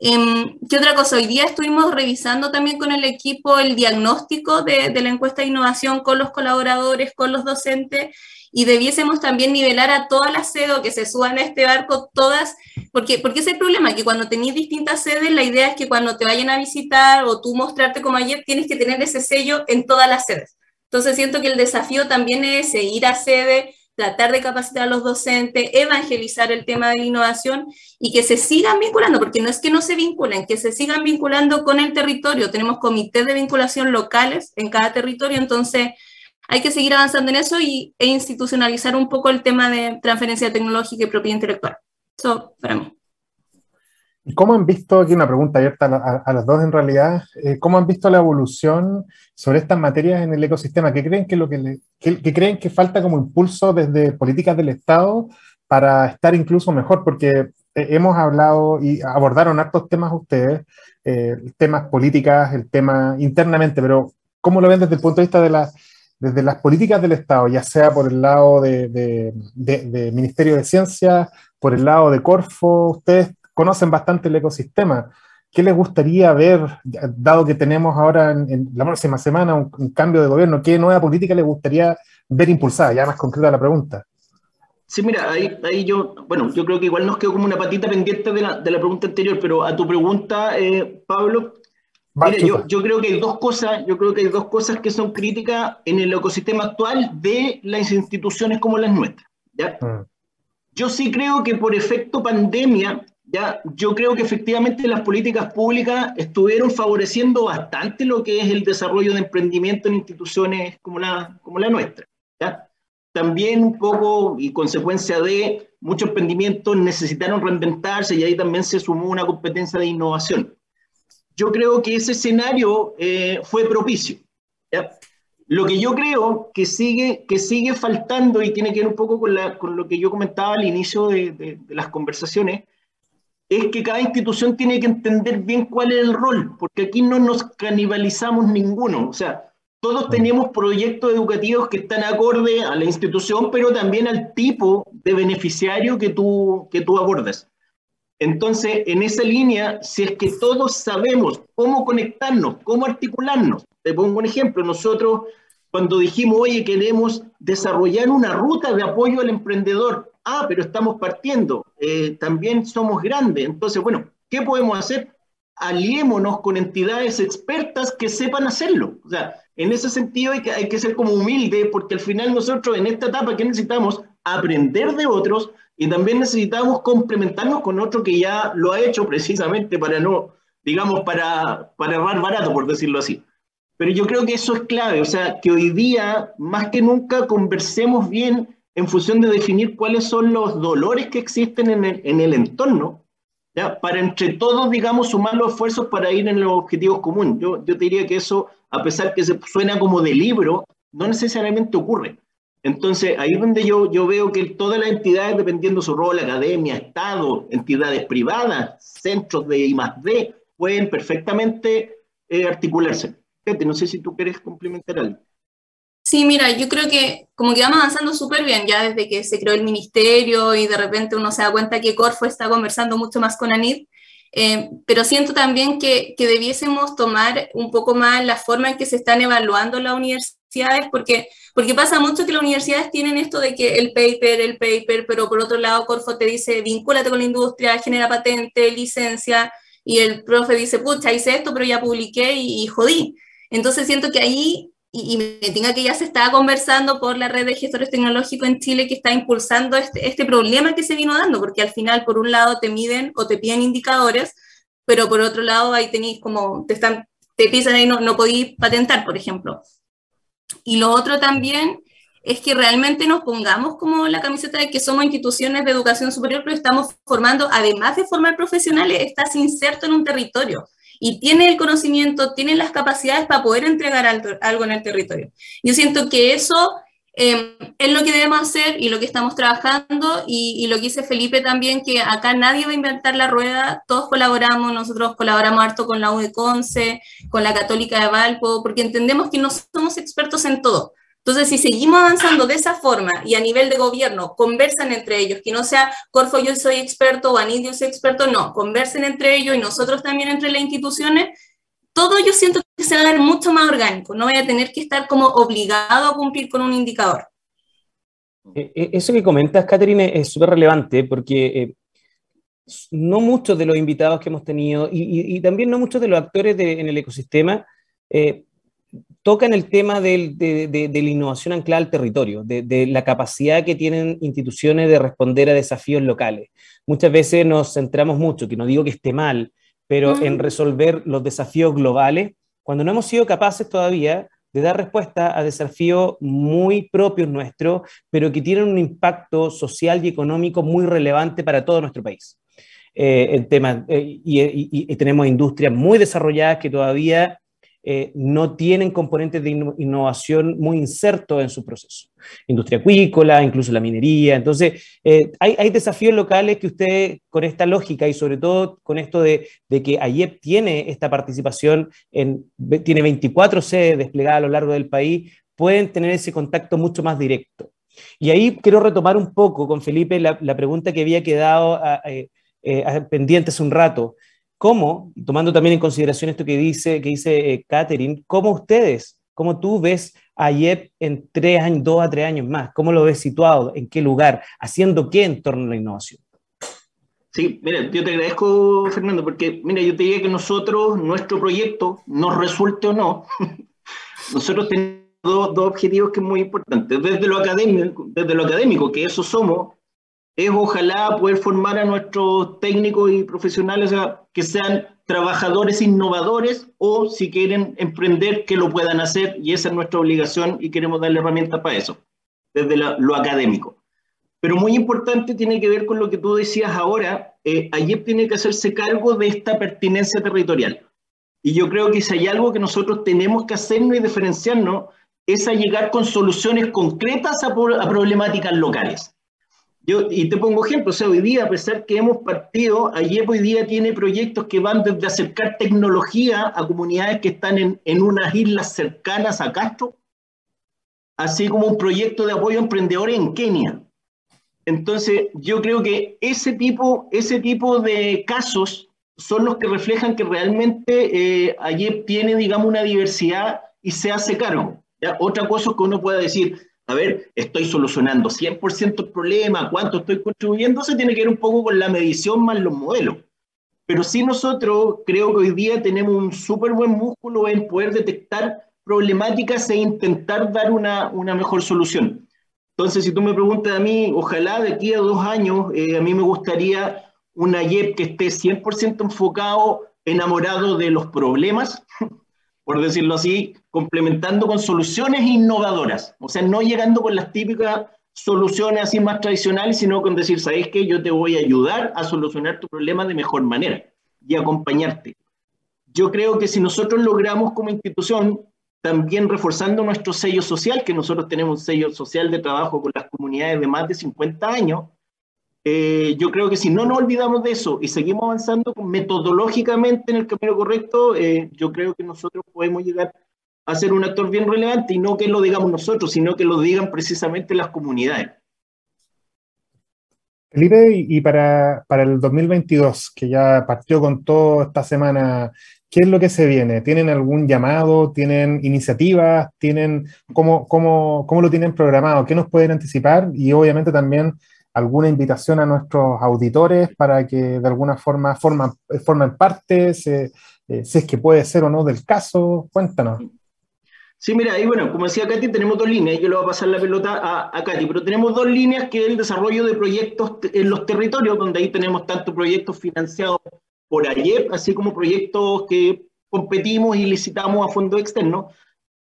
Em, ¿Qué otra cosa? Hoy día estuvimos revisando también con el equipo el diagnóstico de, de la encuesta de innovación con los colaboradores, con los docentes y debiésemos también nivelar a todas las sedes que se suban a este barco, todas, porque, porque es el problema, que cuando tenéis distintas sedes, la idea es que cuando te vayan a visitar o tú mostrarte como ayer, tienes que tener ese sello en todas las sedes. Entonces siento que el desafío también es ir a sede, tratar de capacitar a los docentes, evangelizar el tema de la innovación y que se sigan vinculando, porque no es que no se vinculen, que se sigan vinculando con el territorio. Tenemos comités de vinculación locales en cada territorio, entonces hay que seguir avanzando en eso y, e institucionalizar un poco el tema de transferencia tecnológica y propiedad intelectual. Eso para mí. ¿Cómo han visto, aquí una pregunta abierta a, los dos en realidad, eh, cómo han visto la evolución sobre estas materias en el ecosistema? ¿Qué creen que, lo que, creen que falta como impulso desde políticas del Estado para estar incluso mejor? Porque eh, hemos hablado y abordaron hartos temas ustedes, eh, temas políticas, el tema internamente, pero ¿cómo lo ven desde el punto de vista de la desde las políticas del Estado, ya sea por el lado de, Ministerio de Ciencia, por el lado de Corfo, ustedes conocen bastante el ecosistema. ¿Qué les gustaría ver, dado que tenemos ahora en, la próxima semana un, cambio de gobierno? ¿Qué nueva política les gustaría ver impulsada? Ya más concreta la pregunta. Sí, mira, ahí, ahí yo, bueno, yo creo que igual nos quedó como una patita pendiente de la, de la pregunta anterior, pero a tu pregunta, eh, Pablo, Mire, yo, yo, creo que hay dos cosas, yo creo que hay dos cosas que son críticas en el ecosistema actual de las instituciones como las nuestras. ¿ya? Mm. Yo sí creo que por efecto pandemia, ya, yo creo que efectivamente las políticas públicas estuvieron favoreciendo bastante lo que es el desarrollo de emprendimiento en instituciones como la, como la nuestra. ¿ya? También un poco, y consecuencia de muchos emprendimientos necesitaron reinventarse y ahí también se sumó una competencia de innovación yo creo que ese escenario eh, fue propicio. Lo que yo creo que sigue, que sigue faltando y tiene que ver un poco con, la, con lo que yo comentaba al inicio de, de, de, las conversaciones, es que cada institución tiene que entender bien cuál es el rol, porque aquí no nos canibalizamos ninguno. O sea, todos tenemos proyectos educativos que están acorde a la institución, pero también al tipo de beneficiario que tú, que tú abordas. Entonces, en esa línea, si es que todos sabemos cómo conectarnos, cómo articularnos, te pongo un ejemplo, nosotros cuando dijimos, oye, queremos desarrollar una ruta de apoyo al emprendedor, ah, pero estamos partiendo, eh, también somos grandes, entonces, bueno, ¿qué podemos hacer? Aliémonos con entidades expertas que sepan hacerlo. O sea, en ese sentido hay que, ser como humilde, porque al final nosotros en esta etapa, ¿qué necesitamos? Aprender de otros, y también necesitamos complementarnos con otro que ya lo ha hecho precisamente para no, digamos, para, para errar barato, por decirlo así. Pero yo creo que eso es clave, o sea, que hoy día, más que nunca, conversemos bien en función de definir cuáles son los dolores que existen en el, en el entorno, ¿ya? para entre todos, digamos, sumar los esfuerzos para ir en los objetivos comunes. Yo, yo diría que eso, a pesar que se suena como de libro, no necesariamente ocurre. Entonces, ahí es donde yo, yo veo que todas las entidades, dependiendo su rol, academia, Estado, entidades privadas, centros de I+D, pueden perfectamente eh, articularse. Fíjate, no sé si tú quieres complementar algo. Sí, mira, yo creo que como que vamos avanzando súper bien ya desde que se creó el ministerio y de repente uno se da cuenta que Corfo está conversando mucho más con ANID, eh, pero siento también que, que, debiésemos tomar un poco más la forma en que se están evaluando las universidades, porque porque pasa mucho que las universidades tienen esto de que el paper, el paper, pero por otro lado Corfo te dice, vincúlate con la industria, genera patente, licencia, y el profe dice, pucha, hice esto, pero ya publiqué y, jodí. Entonces siento que ahí, y, y, me tenga que ya se estaba conversando por la red de gestores tecnológicos en Chile que está impulsando este, este problema que se vino dando, porque al final, por un lado, te miden o te piden indicadores, pero por otro lado, ahí tenéis como, te están, te pisan ahí, no, no podéis patentar, por ejemplo. Y lo otro también es que realmente nos pongamos como la camiseta de que somos instituciones de educación superior, pero estamos formando, además de formar profesionales, estás inserto en un territorio y tiene el conocimiento, tiene las capacidades para poder entregar algo en el territorio. Yo siento que eso eh, es lo que debemos hacer y lo que estamos trabajando y, y, lo que dice Felipe también, que acá nadie va a inventar la rueda, todos colaboramos, nosotros colaboramos harto con la U de Conce, con la Católica de Valpo, porque entendemos que no somos expertos en todo. Entonces, si seguimos avanzando de esa forma y a nivel de gobierno conversan entre ellos, que no sea Corfo yo soy experto o Anid yo soy experto, no, conversen entre ellos y nosotros también entre las instituciones, todo yo siento se va a dar mucho más orgánico, no voy a tener que estar como obligado a cumplir con un indicador. Eh, eh, eso que comentas, Catherine, es súper relevante porque eh, no muchos de los invitados que hemos tenido y, y, y también no muchos de los actores de, en el ecosistema eh, tocan el tema del, de, de, de, la innovación anclada al territorio, de, de, la capacidad que tienen instituciones de responder a desafíos locales. Muchas veces nos centramos mucho, que no digo que esté mal, pero en resolver los desafíos globales, cuando no hemos sido capaces todavía de dar respuesta a desafíos muy propios nuestros, pero que tienen un impacto social y económico muy relevante para todo nuestro país. Eh, el tema, eh, y, y, y, tenemos industrias muy desarrolladas que todavía eh, no tienen componentes de innovación muy insertos en su proceso. Industria acuícola, incluso la minería. Entonces, eh, hay, desafíos locales que usted, con esta lógica y sobre todo con esto de, que AYEP tiene esta participación, en, tiene 24 sedes desplegadas a lo largo del país, pueden tener ese contacto mucho más directo. Y ahí quiero retomar un poco con Felipe la, pregunta que había quedado a, eh, a, pendiente hace un rato. ¿Cómo, tomando también en consideración esto que dice, que dice eh, Catherine, cómo ustedes, cómo tú ves a IEP en tres años, dos a tres años más? ¿Cómo lo ves situado? ¿En qué lugar? ¿Haciendo qué en torno a la innovación? Sí, mira, yo te agradezco, Fernando, porque, mira, yo te diría que nosotros, nuestro proyecto, nos resulte o no, <laughs> nosotros tenemos dos, dos, objetivos que es muy importante. Desde lo académico, desde lo académico, que eso somos, es ojalá poder formar a nuestros técnicos y profesionales que sean trabajadores innovadores o si quieren emprender que lo puedan hacer y esa es nuestra obligación y queremos darle herramientas para eso, desde la, lo académico. Pero muy importante tiene que ver con lo que tú decías ahora, eh, ayer tiene que hacerse cargo de esta pertinencia territorial. Y yo creo que si hay algo que nosotros tenemos que hacernos y diferenciarnos es a llegar con soluciones concretas a, problemáticas locales. Y te pongo ejemplo, o sea, hoy día, a pesar que hemos partido, ayer hoy día tiene proyectos que van desde acercar tecnología a comunidades que están en, en unas islas cercanas a Castro, así como un proyecto de apoyo a emprendedores en Kenia. Entonces, yo creo que ese tipo, ese tipo de casos son los que reflejan que realmente eh, ayer tiene, digamos, una diversidad y se hace cargo. Otra cosa es que uno pueda decir, a ver, estoy solucionando 100% el problema, cuánto estoy contribuyendo, se tiene que ver un poco con la medición más los modelos. Pero sí nosotros creo que hoy día tenemos un súper buen músculo en poder detectar problemáticas e intentar dar una, una mejor solución. Entonces, si tú me preguntas a mí, ojalá de aquí a dos años, eh, a mí me gustaría una YEP que esté 100% enfocado, enamorado de los problemas, <laughs> por decirlo así, complementando con soluciones innovadoras. O sea, no llegando con las típicas soluciones así más tradicionales, sino con decir, ¿sabes qué? Yo te voy a ayudar a solucionar tu problema de mejor manera y acompañarte. Yo creo que si nosotros logramos como institución también reforzando nuestro sello social, que nosotros tenemos un sello social de trabajo con las comunidades de más de 50 años. Eh, yo creo que si no nos olvidamos de eso y seguimos avanzando metodológicamente en el camino correcto, eh, yo creo que nosotros podemos llegar a ser un actor bien relevante y no que lo digamos nosotros, sino que lo digan precisamente las comunidades. Felipe, y para, para el 2022, que ya partió con toda esta semana ¿Qué es lo que se viene? ¿Tienen algún llamado? ¿Tienen iniciativas? ¿Tienen cómo, cómo, cómo lo tienen programado? ¿Qué nos pueden anticipar? Y obviamente también alguna invitación a nuestros auditores para que de alguna forma forman, formen parte, eh, si es que puede ser o no del caso. Cuéntanos. Sí, mira, y bueno, como decía Katy, tenemos dos líneas, yo le voy a pasar la pelota a, Katy, pero tenemos dos líneas que es el desarrollo de proyectos en los territorios, donde ahí tenemos tanto proyectos financiados por ayer, así como proyectos que competimos y licitamos a fondo externo.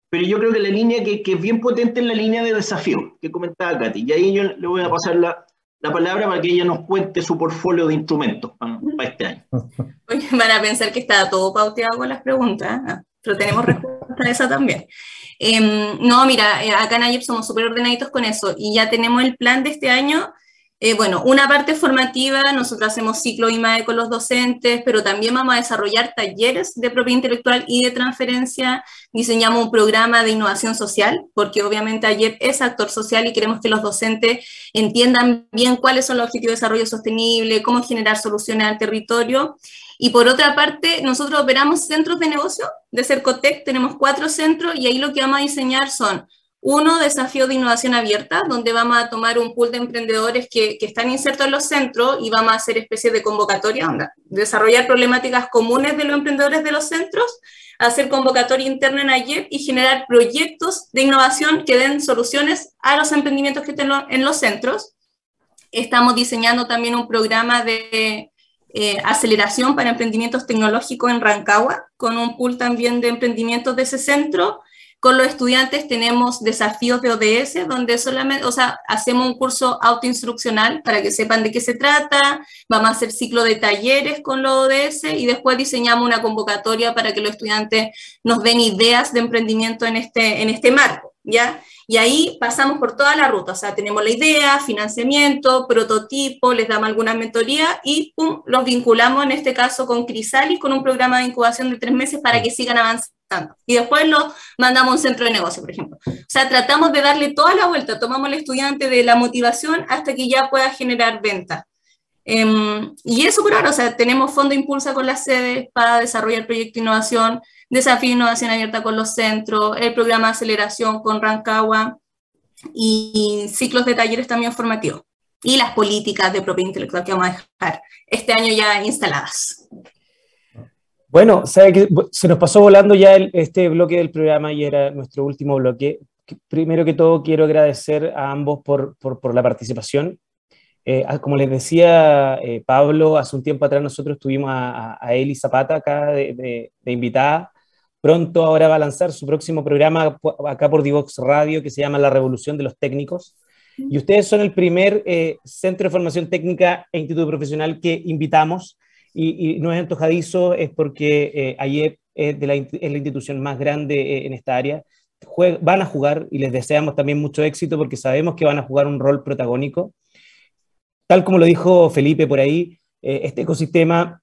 Pero yo creo que la línea que, que, es bien potente es la línea de desafío que comentaba Katy. Y ahí yo le voy a pasar la, la palabra para que ella nos cuente su portfolio de instrumentos para, este año. <laughs> Oye, van a pensar que está todo pauteado con las preguntas, ¿eh? Pero tenemos respuesta a esa también. Em, no, mira, eh, acá en AYEP somos súper ordenaditos con eso y ya tenemos el plan de este año eh, bueno, una parte formativa, nosotros hacemos ciclo IMAE con los docentes, pero también vamos a desarrollar talleres de propiedad intelectual y de transferencia. Diseñamos un programa de innovación social, porque obviamente ayer es actor social y queremos que los docentes entiendan bien cuáles son los objetivos de desarrollo sostenible, cómo generar soluciones al territorio. Y por otra parte, nosotros operamos centros de negocio de Cercotec, tenemos cuatro centros y ahí lo que vamos a diseñar son uno, desafío de innovación abierta, donde vamos a tomar un pool de emprendedores que, están insertos en los centros y vamos a hacer especie de convocatoria, desarrollar problemáticas comunes de los emprendedores de los centros, hacer convocatoria interna en ayer y generar proyectos de innovación que den soluciones a los emprendimientos que estén en los centros. Estamos diseñando también un programa de eh, aceleración para emprendimientos tecnológicos en Rancagua, con un pool también de emprendimientos de ese centro con los estudiantes tenemos desafíos de ODS, donde solamente, o sea, hacemos un curso autoinstruccional para que sepan de qué se trata, vamos a hacer ciclo de talleres con los ODS y después diseñamos una convocatoria para que los estudiantes nos den ideas de emprendimiento en este, en este marco, ¿ya? Y ahí pasamos por toda la ruta, o sea, tenemos la idea, financiamiento, prototipo, les damos alguna mentoría y pum, los vinculamos en este caso con Crisalis, con un programa de incubación de tres meses para que sigan avanzando y después lo mandamos a un centro de negocio, por ejemplo. O sea, tratamos de darle toda la vuelta, tomamos al estudiante de la motivación hasta que ya pueda generar venta. Em, y eso por ahora, o sea, tenemos Fondo Impulsa con las sedes para desarrollar proyecto de innovación, desafío de innovación abierta con los centros, el programa de aceleración con Rancagua y ciclos de talleres también formativos. Y las políticas de propiedad intelectual que vamos a dejar este año ya instaladas. Bueno, se nos pasó volando ya este bloque del programa y era nuestro último bloque. Primero que todo, quiero agradecer a ambos por, por, la participación. Eh, como les decía eh, Pablo, hace un tiempo atrás nosotros tuvimos a, a Eli Zapata acá de, invitada. Pronto ahora va a lanzar su próximo programa acá por Divox Radio que se llama La Revolución de los Técnicos. Y ustedes son el primer eh, centro de formación técnica e instituto profesional que invitamos y, no es antojadizo, es porque eh, es, la, institución más grande eh, en esta área. van a jugar y les deseamos también mucho éxito porque sabemos que van a jugar un rol protagónico. Tal como lo dijo Felipe por ahí, eh, este ecosistema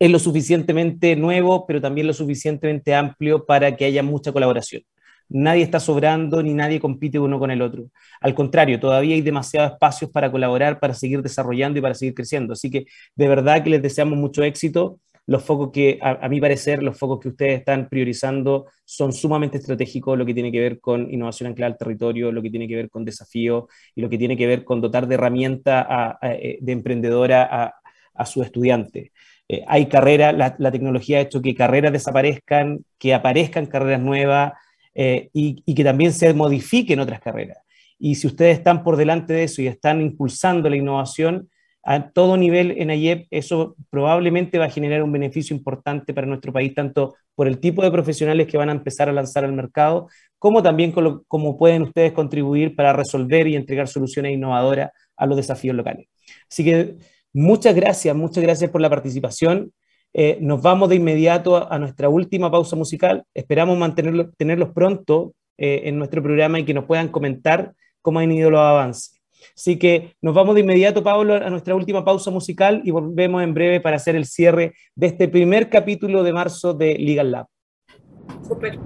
es lo suficientemente nuevo, pero también lo suficientemente amplio para que haya mucha colaboración. Nadie está sobrando ni nadie compite uno con el otro. Al contrario, todavía hay demasiados espacios para colaborar, para seguir desarrollando y para seguir creciendo. Así que de verdad que les deseamos mucho éxito los focos que, a, mi parecer, los focos que ustedes están priorizando son sumamente estratégicos, lo que tiene que ver con innovación anclada al territorio, lo que tiene que ver con desafío y lo que tiene que ver con dotar de herramienta eh, de emprendedora a, su estudiante. Eh, hay carreras, la, tecnología ha hecho que carreras desaparezcan, que aparezcan carreras nuevas eh, y, que también se modifiquen otras carreras. Y si ustedes están por delante de eso y están impulsando la innovación, a todo nivel en AYEP, eso probablemente va a generar un beneficio importante para nuestro país, tanto por el tipo de profesionales que van a empezar a lanzar al mercado, como también como pueden ustedes contribuir para resolver y entregar soluciones innovadoras a los desafíos locales. Así que muchas gracias, muchas gracias por la participación. Eh, nos vamos de inmediato a, nuestra última pausa musical. Esperamos mantenerlo, tenerlos pronto eh, en nuestro programa y que nos puedan comentar cómo han ido los avances. Así que nos vamos de inmediato, Pablo, a nuestra última pausa musical y volvemos en breve para hacer el cierre de este primer capítulo de marzo de Legal Lab. Super.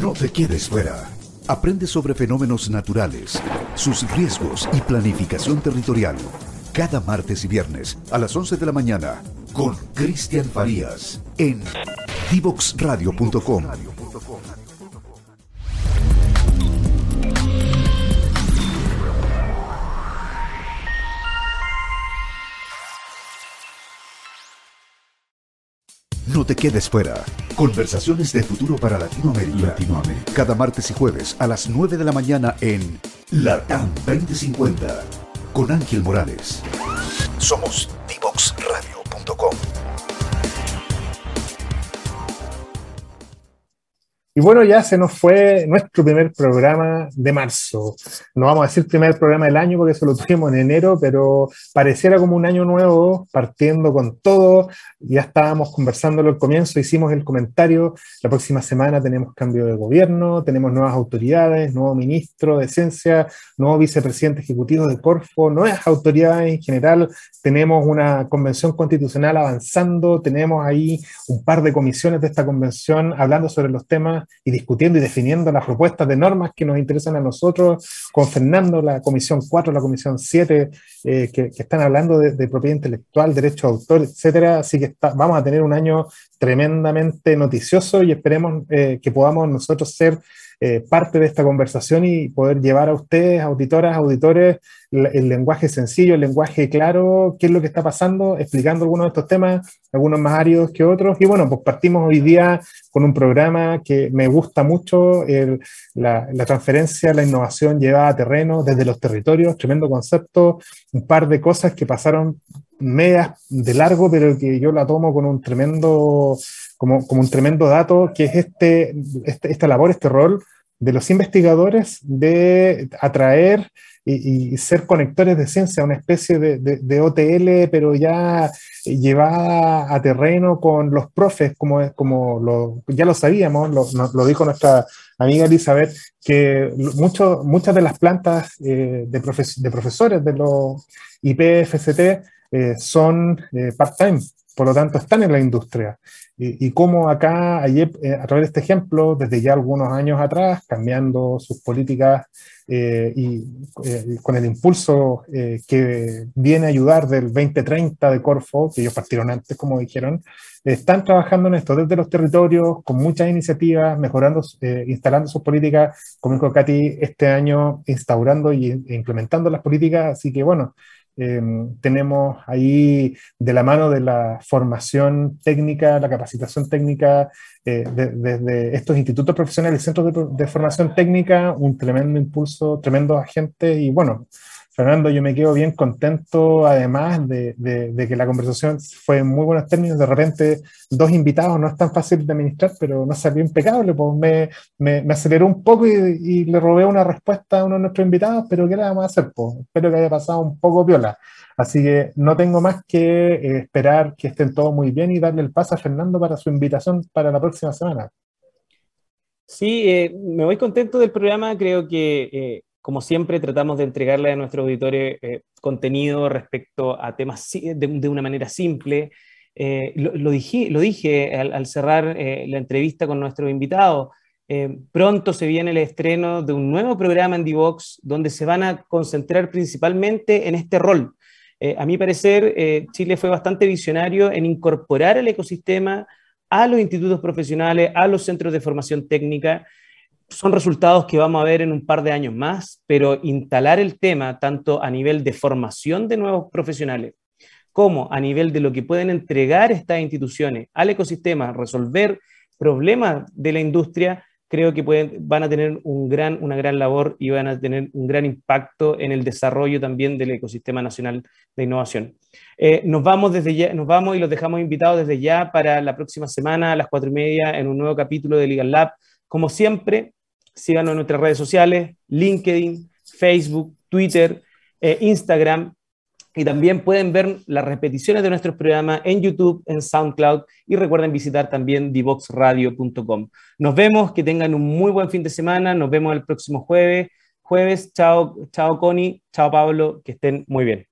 No te quedes fuera. Aprende sobre fenómenos naturales, sus riesgos y planificación territorial. Cada martes y viernes a las 11 de la mañana con Cristian Farías en divoxradio.com. No te quedes fuera. Conversaciones de futuro para Latinoamérica. Cada martes y jueves a las 9 de la mañana en Latam 2050 con Ángel Morales. Somos divoxradio.com. Y bueno, ya se nos fue nuestro primer programa de marzo. No vamos a decir primer programa del año porque eso lo tuvimos en enero, pero pareciera como un año nuevo, partiendo con todo. Ya estábamos conversándolo al comienzo, hicimos el comentario. La próxima semana tenemos cambio de gobierno, tenemos nuevas autoridades, nuevo ministro de Ciencia, nuevo vicepresidente ejecutivo de Corfo, nuevas autoridades en general. Tenemos una convención constitucional avanzando, tenemos ahí un par de comisiones de esta convención hablando sobre los temas y discutiendo y definiendo las propuestas de normas que nos interesan a nosotros, con Fernando, la Comisión 4, la Comisión 7, eh, que, están hablando de, propiedad intelectual, derecho de autor, etcétera. Así que vamos a tener un año tremendamente noticioso y esperemos eh, que podamos nosotros ser eh, parte de esta conversación y poder llevar a ustedes, auditoras, auditores, el, lenguaje sencillo, el lenguaje claro, qué es lo que está pasando, explicando algunos de estos temas, algunos más áridos que otros. Y bueno, pues partimos hoy día con un programa que me gusta mucho, la, la, transferencia, la innovación llevada a terreno desde los territorios, tremendo concepto, un par de cosas que pasaron medias de largo, pero que yo la tomo con un tremendo como, como un tremendo dato, que es este, este, esta labor, este rol de los investigadores de atraer y, ser conectores de ciencia, una especie de, de, OTL, pero ya llevada a terreno con los profes, como, como lo, ya lo sabíamos, lo, dijo nuestra amiga Elizabeth, que mucho, muchas de las plantas eh, de, de, profesores de los IPFCT eh, son eh, part-time, por lo tanto están en la industria. Y, cómo acá, eh, a través de este ejemplo, desde ya algunos años atrás, cambiando sus políticas eh, y eh, con el impulso que viene a ayudar del 2030 de Corfo, que ellos partieron antes, como dijeron, están trabajando en esto desde los territorios, con muchas iniciativas, mejorando, instalando sus políticas, como dijo Katy, este año instaurando y, e implementando las políticas. Así que bueno, Em, tenemos ahí de la mano de la formación técnica, la capacitación técnica eh, desde estos institutos profesionales centros de, de, formación técnica, un tremendo impulso, tremendo agente y bueno, Fernando, yo me quedo bien contento, además de, que la conversación fue en muy buenos términos. De repente, dos invitados no es tan fácil de administrar, pero no salió impecable. Pues me, aceleró un poco y, le robé una respuesta a uno de nuestros invitados, pero ¿qué le vamos a hacer? Pues espero que haya pasado un poco viola. Así que no tengo más que eh, esperar que estén todos muy bien y darle el paso a Fernando para su invitación para la próxima semana. Sí, eh, me voy contento del programa. Creo que, eh, como siempre, tratamos de entregarle a nuestros auditores eh, contenido respecto a temas de, una manera simple. Lo, dije, lo dije al, cerrar la entrevista con nuestro invitado. pronto se viene el estreno de un nuevo programa en Divox donde se van a concentrar principalmente en este rol. a mi parecer, Chile fue bastante visionario en incorporar el ecosistema a los institutos profesionales, a los centros de formación técnica. Son resultados que vamos a ver en un par de años más, pero instalar el tema tanto a nivel de formación de nuevos profesionales como a nivel de lo que pueden entregar estas instituciones al ecosistema, resolver problemas de la industria, creo que pueden, van a tener una gran labor y van a tener un gran impacto en el desarrollo también del ecosistema nacional de innovación. Eh, nos vamos desde ya, nos vamos y los dejamos invitados desde ya para la próxima semana a las cuatro y media en un nuevo capítulo de Legal Lab. Como siempre, síganos en nuestras redes sociales, LinkedIn, Facebook, Twitter, eh, Instagram y también pueden ver las repeticiones de nuestros programas en YouTube, en SoundCloud y recuerden visitar también divoxradio.com. Nos vemos, que tengan un muy buen fin de semana, nos vemos el próximo jueves. Jueves, chao, chao Connie, chao Pablo, que estén muy bien.